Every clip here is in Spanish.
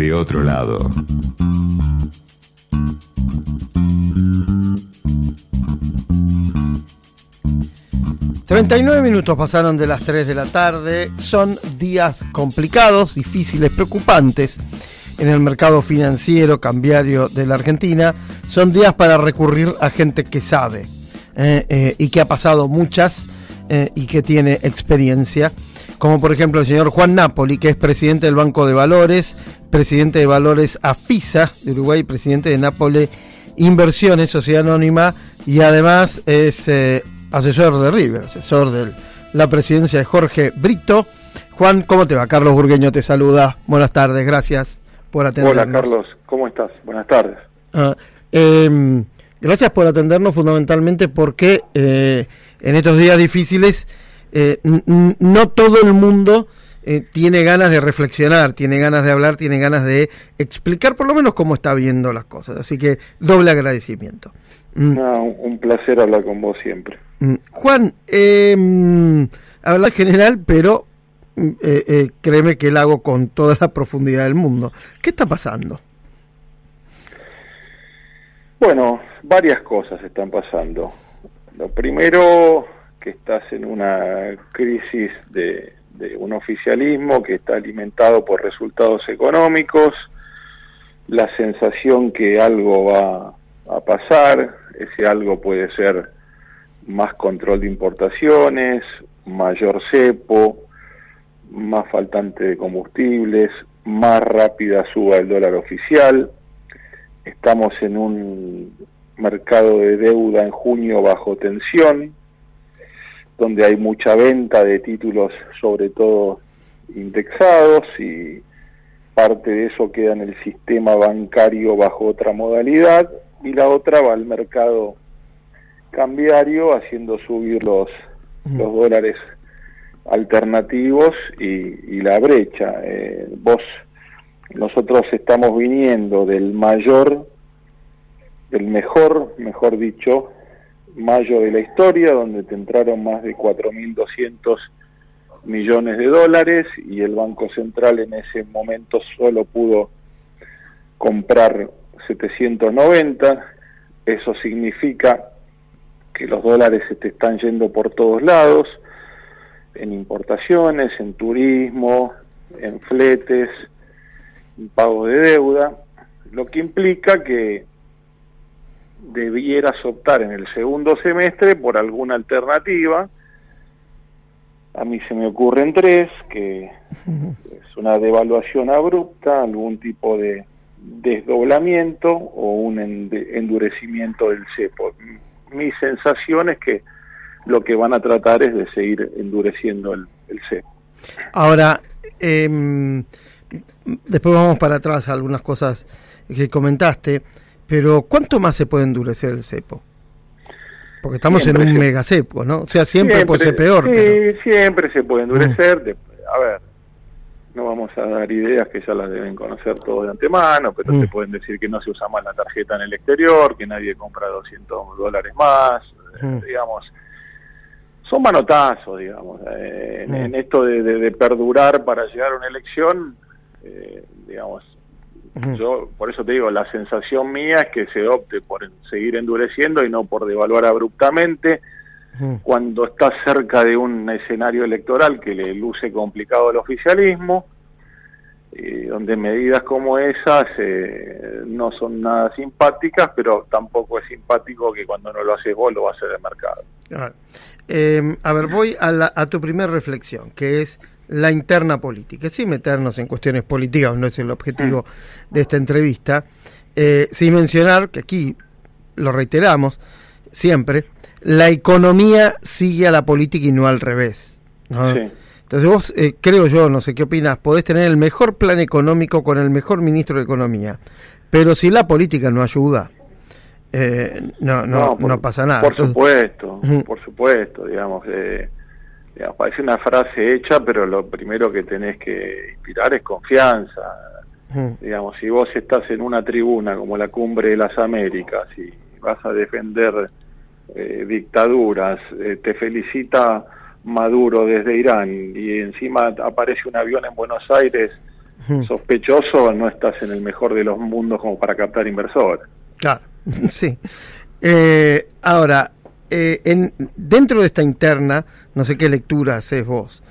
desde otro lado. ...39 minutos pasaron de las 3 de la tarde... ...son días complicados, difíciles, preocupantes... ...en el mercado financiero, cambiario de la Argentina... ...son días para recurrir a gente que sabe... Eh, eh, ...y que ha pasado muchas... Eh, ...y que tiene experiencia como por ejemplo el señor Juan Napoli, que es presidente del Banco de Valores, presidente de Valores AFISA de Uruguay, presidente de Nápoles Inversiones, Sociedad Anónima, y además es eh, asesor de River, asesor de la presidencia de Jorge Brito. Juan, ¿cómo te va? Carlos Burgueño te saluda. Buenas tardes, gracias por atendernos. Hola Carlos, ¿cómo estás? Buenas tardes. Ah, em, gracias por atendernos fundamentalmente porque eh, en estos días difíciles eh, no todo el mundo eh, tiene ganas de reflexionar, tiene ganas de hablar, tiene ganas de explicar por lo menos cómo está viendo las cosas. Así que doble agradecimiento. Mm. un placer hablar con vos siempre. Mm. Juan, eh, hablar general, pero mm, eh, eh, créeme que lo hago con toda la profundidad del mundo. ¿Qué está pasando? Bueno, varias cosas están pasando. Lo primero que estás en una crisis de, un oficialismo que está alimentado por resultados económicos, la sensación que algo va a pasar, ese algo puede ser más control de importaciones, mayor cepo, más faltante de combustibles, más rápida suba el dólar oficial. Estamos en un mercado de deuda en junio bajo tensión, donde hay mucha venta de títulos, sobre todo indexados, y parte de eso queda en el sistema bancario bajo otra modalidad, y la otra va al mercado cambiario haciendo subir los, los dólares alternativos y, la brecha. Eh, vos, nosotros estamos viniendo del mayor, del mejor, mejor dicho, mayo de la historia, donde te entraron más de 4.200 millones de dólares y el Banco Central en ese momento solo pudo comprar 790. Eso significa que los dólares se te están yendo por todos lados, en importaciones, en turismo, en fletes, en pago de deuda, lo que implica que debieras optar en el segundo semestre por alguna alternativa. A mí se me ocurren tres, que es una devaluación abrupta, algún tipo de desdoblamiento o un endurecimiento del cepo. Mi sensación es que lo que van a tratar es de seguir endureciendo el, cepo. Ahora, em, después vamos para atrás a algunas cosas que comentaste. Pero ¿cuánto más se puede endurecer el cepo? Porque estamos en un mega cepo, ¿no? O sea, siempre, puede ser peor. Sí, siempre se puede endurecer. a ver, no vamos a dar ideas que ya las deben conocer todos de antemano, pero mm. se pueden decir que no se usa más la tarjeta en el exterior, que nadie compra 200 dólares más, eh, mm. digamos. Son manotazos, digamos. Eh, en, mm. esto de, perdurar para llegar a una elección, eh, digamos, yo, por eso te digo, la sensación mía es que se opte por seguir endureciendo y no por devaluar abruptamente. Cuando está cerca de un escenario electoral que le luce complicado al oficialismo, y donde medidas como esas eh, no son nada simpáticas, pero tampoco es simpático que cuando no lo haces vos lo va a hacer el mercado. Em, a ver, voy a, a tu primera reflexión, que es la interna política, sin meternos en cuestiones políticas, no es el objetivo de esta entrevista, eh, sin mencionar que aquí, lo reiteramos siempre, la economía sigue a la política y no al revés. Entonces vos, eh, creo yo, no sé qué opinas, podés tener el mejor plan económico con el mejor ministro de Economía, pero si la política no ayuda, eh, no, no, no, pasa nada. Por supuesto, por supuesto, digamos. Eh, parece una frase hecha, pero lo primero que tenés que inspirar es confianza. Digamos, si vos estás en una tribuna como la Cumbre de las Américas y vas a defender eh, dictaduras, eh, te felicita Maduro desde Irán y encima aparece un avión en Buenos Aires sospechoso, no estás en el mejor de los mundos como para captar inversores. Claro, sí. Eh, ahora, eh, en, dentro de esta interna, no sé qué lectura haces vos,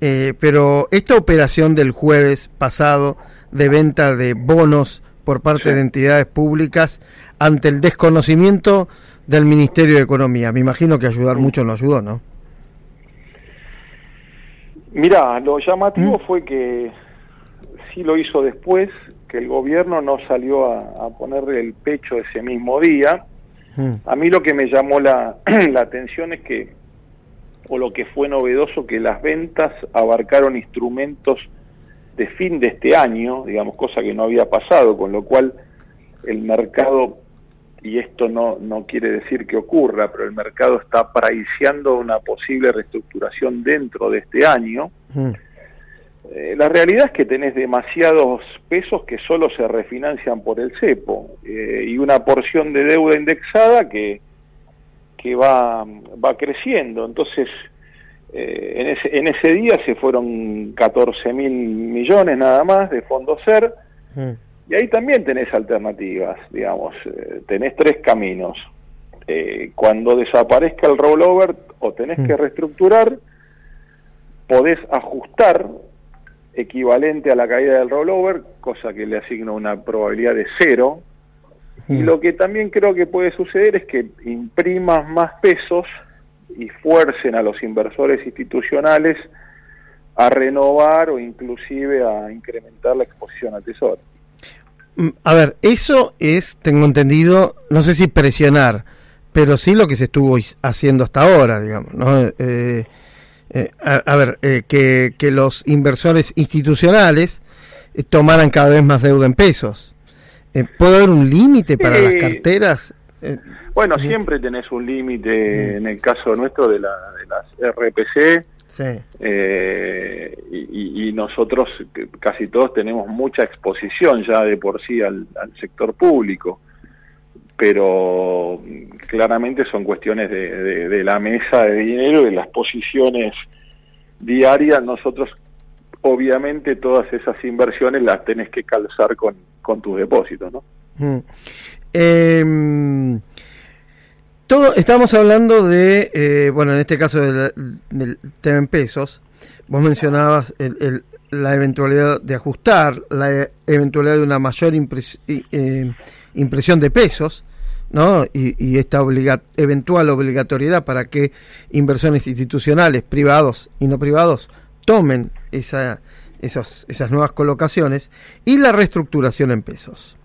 eh, pero esta operación del jueves pasado de venta de bonos por parte de entidades públicas ante el desconocimiento del Ministerio de Economía, me imagino que ayudar mucho no ayudó, ¿no? Mira, lo llamativo ¿Mm? fue que sí lo hizo después, que el gobierno no salió a, ponerle el pecho ese mismo día. ¿Mm? A mí lo que me llamó la, la atención es que, o lo que fue novedoso, que las ventas abarcaron instrumentos de fin de este año, digamos, cosa que no había pasado, con lo cual el mercado y esto no, no quiere decir que ocurra, pero el mercado está paraiciando una posible reestructuración dentro de este año. Mm. Eh, la realidad es que tenés demasiados pesos que solo se refinancian por el cepo eh, y una porción de deuda indexada que, que va, va creciendo. Entonces, eh, en, ese, en ese día se fueron 14 mil millones nada más de fondos SER. Mm. Y ahí también tenés alternativas, digamos, tenés tres caminos. Cuando desaparezca el rollover o tenés que hmm. reestructurar, podés ajustar equivalente a la caída del rollover, cosa que le asigna una probabilidad de cero. Y hmm. lo que también creo que puede suceder es que imprimas más pesos y fuercen a los inversores institucionales a renovar o inclusive a incrementar la exposición al tesoro. Mm, a ver, eso es, tengo entendido, no sé si presionar, pero sí lo que se estuvo haciendo hasta ahora, digamos, ¿no? Eh, eh, a, ver, eh, que, que, los inversores institucionales tomaran cada vez más deuda en pesos. ¿Puede haber un límite para las carteras? bueno, siempre tenés un límite, en el caso nuestro de, la, de las RPC, eh, y, nosotros casi todos tenemos mucha exposición ya de por sí al, sector público, pero claramente son cuestiones de, la mesa de dinero y de las posiciones diarias. Nosotros, obviamente, todas esas inversiones las tenés que calzar con, con tus depósitos, ¿no? Mm. Em, todo, estamos hablando de, eh, bueno, en este caso del, tema en pesos, vos mencionabas la eventualidad de ajustar, la eventualidad de una mayor eh, impresión de pesos, ¿no? Y, esta eventual obligatoriedad para que inversiones institucionales, privados y no privados, tomen esa, esos, esas nuevas colocaciones y la reestructuración en pesos.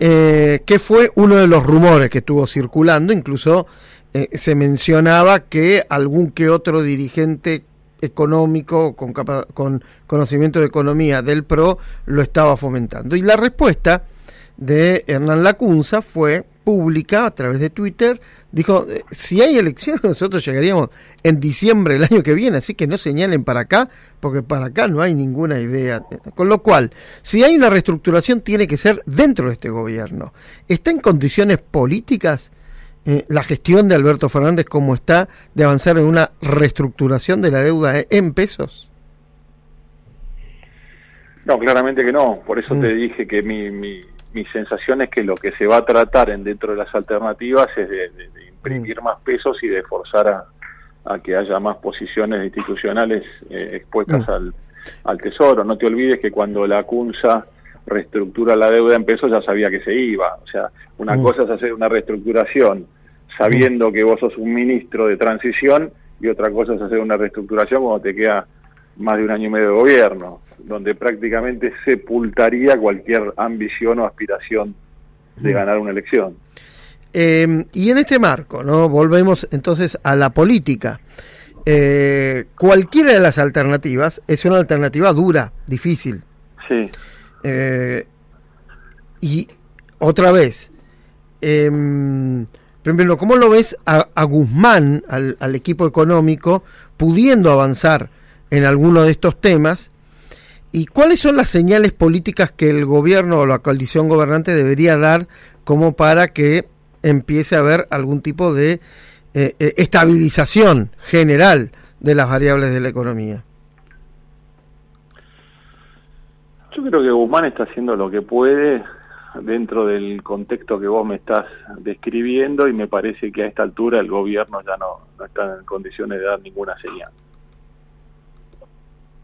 Eh, que fue uno de los rumores que estuvo circulando, incluso eh, se mencionaba que algún que otro dirigente económico con, con conocimiento de economía del PRO lo estaba fomentando. Y la respuesta de Hernán Lacunza fue pública a través de Twitter, dijo, eh, si hay elecciones nosotros llegaríamos en diciembre del año que viene, así que no señalen para acá, porque para acá no hay ninguna idea. Con lo cual, si hay una reestructuración, tiene que ser dentro de este gobierno. ¿Está en condiciones políticas eh, la gestión de Alberto Fernández como está de avanzar en una reestructuración de la deuda en pesos? No, claramente que no. Por eso mm. te dije que mi, mi mi sensación es que lo que se va a tratar en dentro de las alternativas es de, imprimir mm. más pesos y de forzar a, que haya más posiciones institucionales eh, expuestas mm. al, tesoro. No te olvides que cuando la CUNSA reestructura la deuda en pesos ya sabía que se iba. O sea, una mm. cosa es hacer una reestructuración sabiendo que vos sos un ministro de transición y otra cosa es hacer una reestructuración cuando te queda más de un año y medio de gobierno, donde prácticamente sepultaría cualquier ambición o aspiración de mm. ganar una elección. Em, y en este marco, ¿no? Volvemos entonces a la política. Eh, cualquiera de las alternativas es una alternativa dura, difícil. Sí. Eh, y otra vez, eh, primero, ¿cómo lo ves a, Guzmán, al, al, equipo económico, pudiendo avanzar en alguno de estos temas y cuáles son las señales políticas que el gobierno o la coalición gobernante debería dar como para que empiece a haber algún tipo de eh, eh, estabilización general de las variables de la economía. Yo creo que Guzmán está haciendo lo que puede dentro del contexto que vos me estás describiendo y me parece que a esta altura el gobierno ya no, está en condiciones de dar ninguna señal.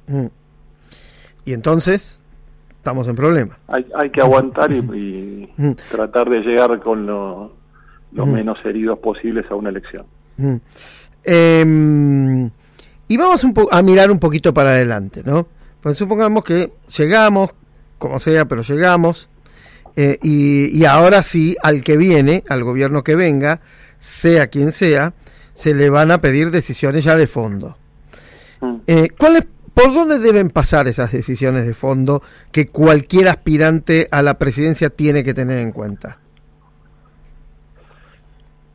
Mm. Y entonces estamos en problema. Hay, hay que aguantar y, mm. tratar de llegar con lo, los mm. menos heridos posibles a una elección. Em, y vamos un a mirar un poquito para adelante, ¿no? Pues supongamos que llegamos, como sea, pero llegamos, eh, y, ahora sí, al que viene, al gobierno que venga, sea quien sea, se le van a pedir decisiones ya de fondo. Mm. Eh, ¿Por dónde deben pasar esas decisiones de fondo que cualquier aspirante a la presidencia tiene que tener en cuenta?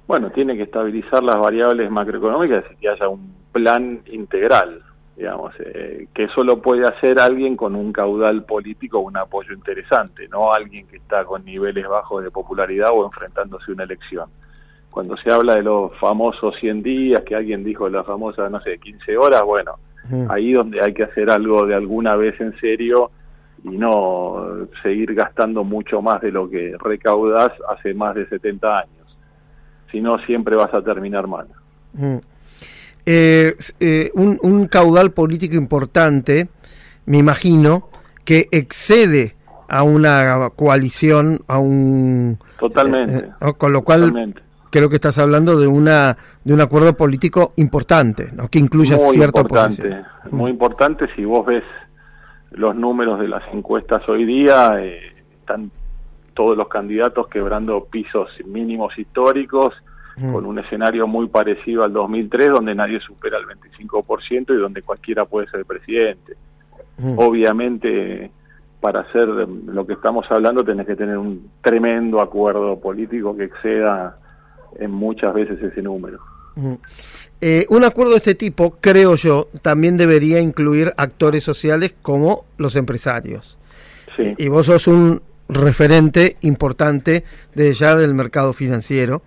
Bueno, tiene que estabilizar las variables macroeconómicas y que haya un plan integral digamos, eh, que eso lo puede hacer alguien con un caudal político un apoyo interesante, no alguien que está con niveles bajos de popularidad o enfrentándose a una elección. Cuando se habla de los famosos 100 días, que alguien dijo la famosa, no sé, 15 horas, bueno, ahí donde hay que hacer algo de alguna vez en serio y no seguir gastando mucho más de lo que recaudas hace más de 70 años. Si no, siempre vas a terminar mal eh, eh, un, caudal político importante, me imagino, que excede a una coalición, a un... Totalmente. Eh, eh, con lo cual, creo que estás hablando de una de un acuerdo político importante, ¿no? que incluya muy cierta importante, Muy importante, si vos ves los números de las encuestas hoy día, están todos los candidatos quebrando pisos mínimos históricos, Mm. con un escenario muy parecido al 2003, donde nadie supera el 25% y donde cualquiera puede ser presidente. Mm. Obviamente, para hacer lo que estamos hablando, tenés que tener un tremendo acuerdo político que exceda en muchas veces ese número. Mm. Eh, un acuerdo de este tipo, creo yo, también debería incluir actores sociales como los empresarios. Sí. Y vos sos un referente importante de ya del mercado financiero.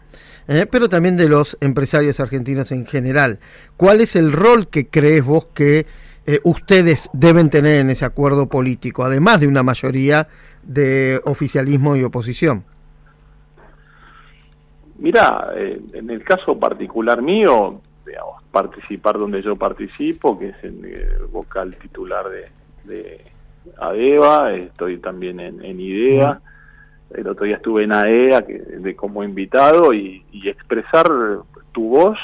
¿eh? pero también de los empresarios argentinos en general. ¿Cuál es el rol que crees vos que eh, ustedes deben tener en ese acuerdo político, además de una mayoría de oficialismo y oposición? Mira, eh, en el caso particular mío, digamos, participar donde yo participo, que es en el vocal titular de, ADEVA, estoy también en, IDEA. El otro día estuve en AEA que, de, como invitado y, expresar tu voz,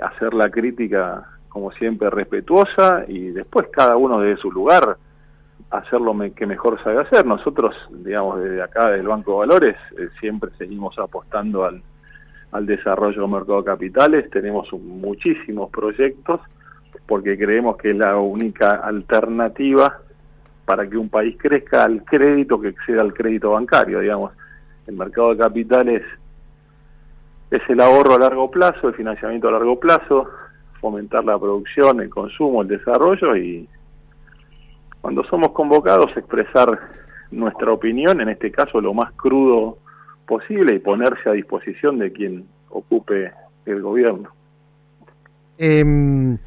hacer la crítica como siempre respetuosa y después cada uno de su lugar hacer lo que mejor sabe hacer. Nosotros, digamos, desde acá del Banco de Valores eh, siempre seguimos apostando al, al desarrollo del mercado de capitales, tenemos muchísimos proyectos porque creemos que es la única alternativa para que un país crezca al crédito que exceda al crédito bancario, digamos. El mercado de capitales es el ahorro a largo plazo, el financiamiento a largo plazo, fomentar la producción, el consumo, el desarrollo y cuando somos convocados expresar nuestra opinión, en este caso lo más crudo posible y ponerse a disposición de quien ocupe el gobierno. Eh,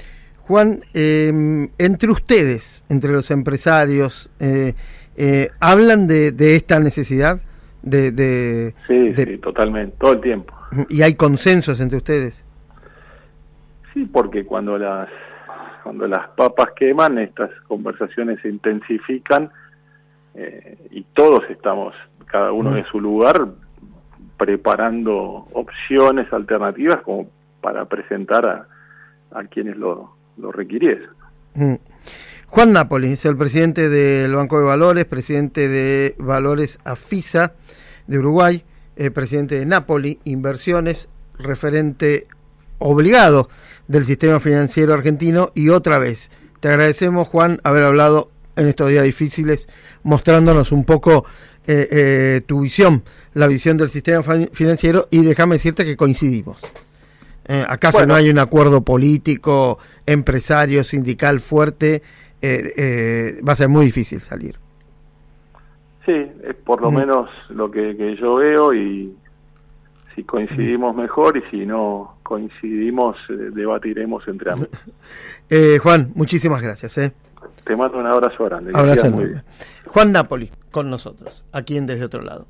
Juan, em, entre ustedes, entre los empresarios, eh, eh, ¿hablan de, esta necesidad? De, sí, sí, totalmente, todo el tiempo. ¿Y hay consensos entre ustedes? Sí, porque cuando las, cuando las papas queman, estas conversaciones se intensifican eh, y todos estamos, cada uno de su lugar, preparando opciones alternativas como para presentar a, a quienes lo, lo requiriese. Mm. Juan Napoli es el presidente del Banco de Valores, presidente de Valores AFISA de Uruguay, eh, presidente de Napoli Inversiones, referente obligado del sistema financiero argentino y otra vez te agradecemos Juan haber hablado en estos días difíciles mostrándonos un poco eh, eh, tu visión, la visión del sistema financiero y déjame decirte que coincidimos. Eh, ¿Acaso no hay un acuerdo político, empresario, sindical fuerte? Eh, eh, va a ser muy difícil salir. Sí, es por lo menos lo que, yo veo y si coincidimos mejor y si no coincidimos debatiremos entre ambos. Juan, muchísimas gracias. te mando un abrazo grande. Abrazo Juan Napoli con nosotros, aquí en Desde Otro Lado.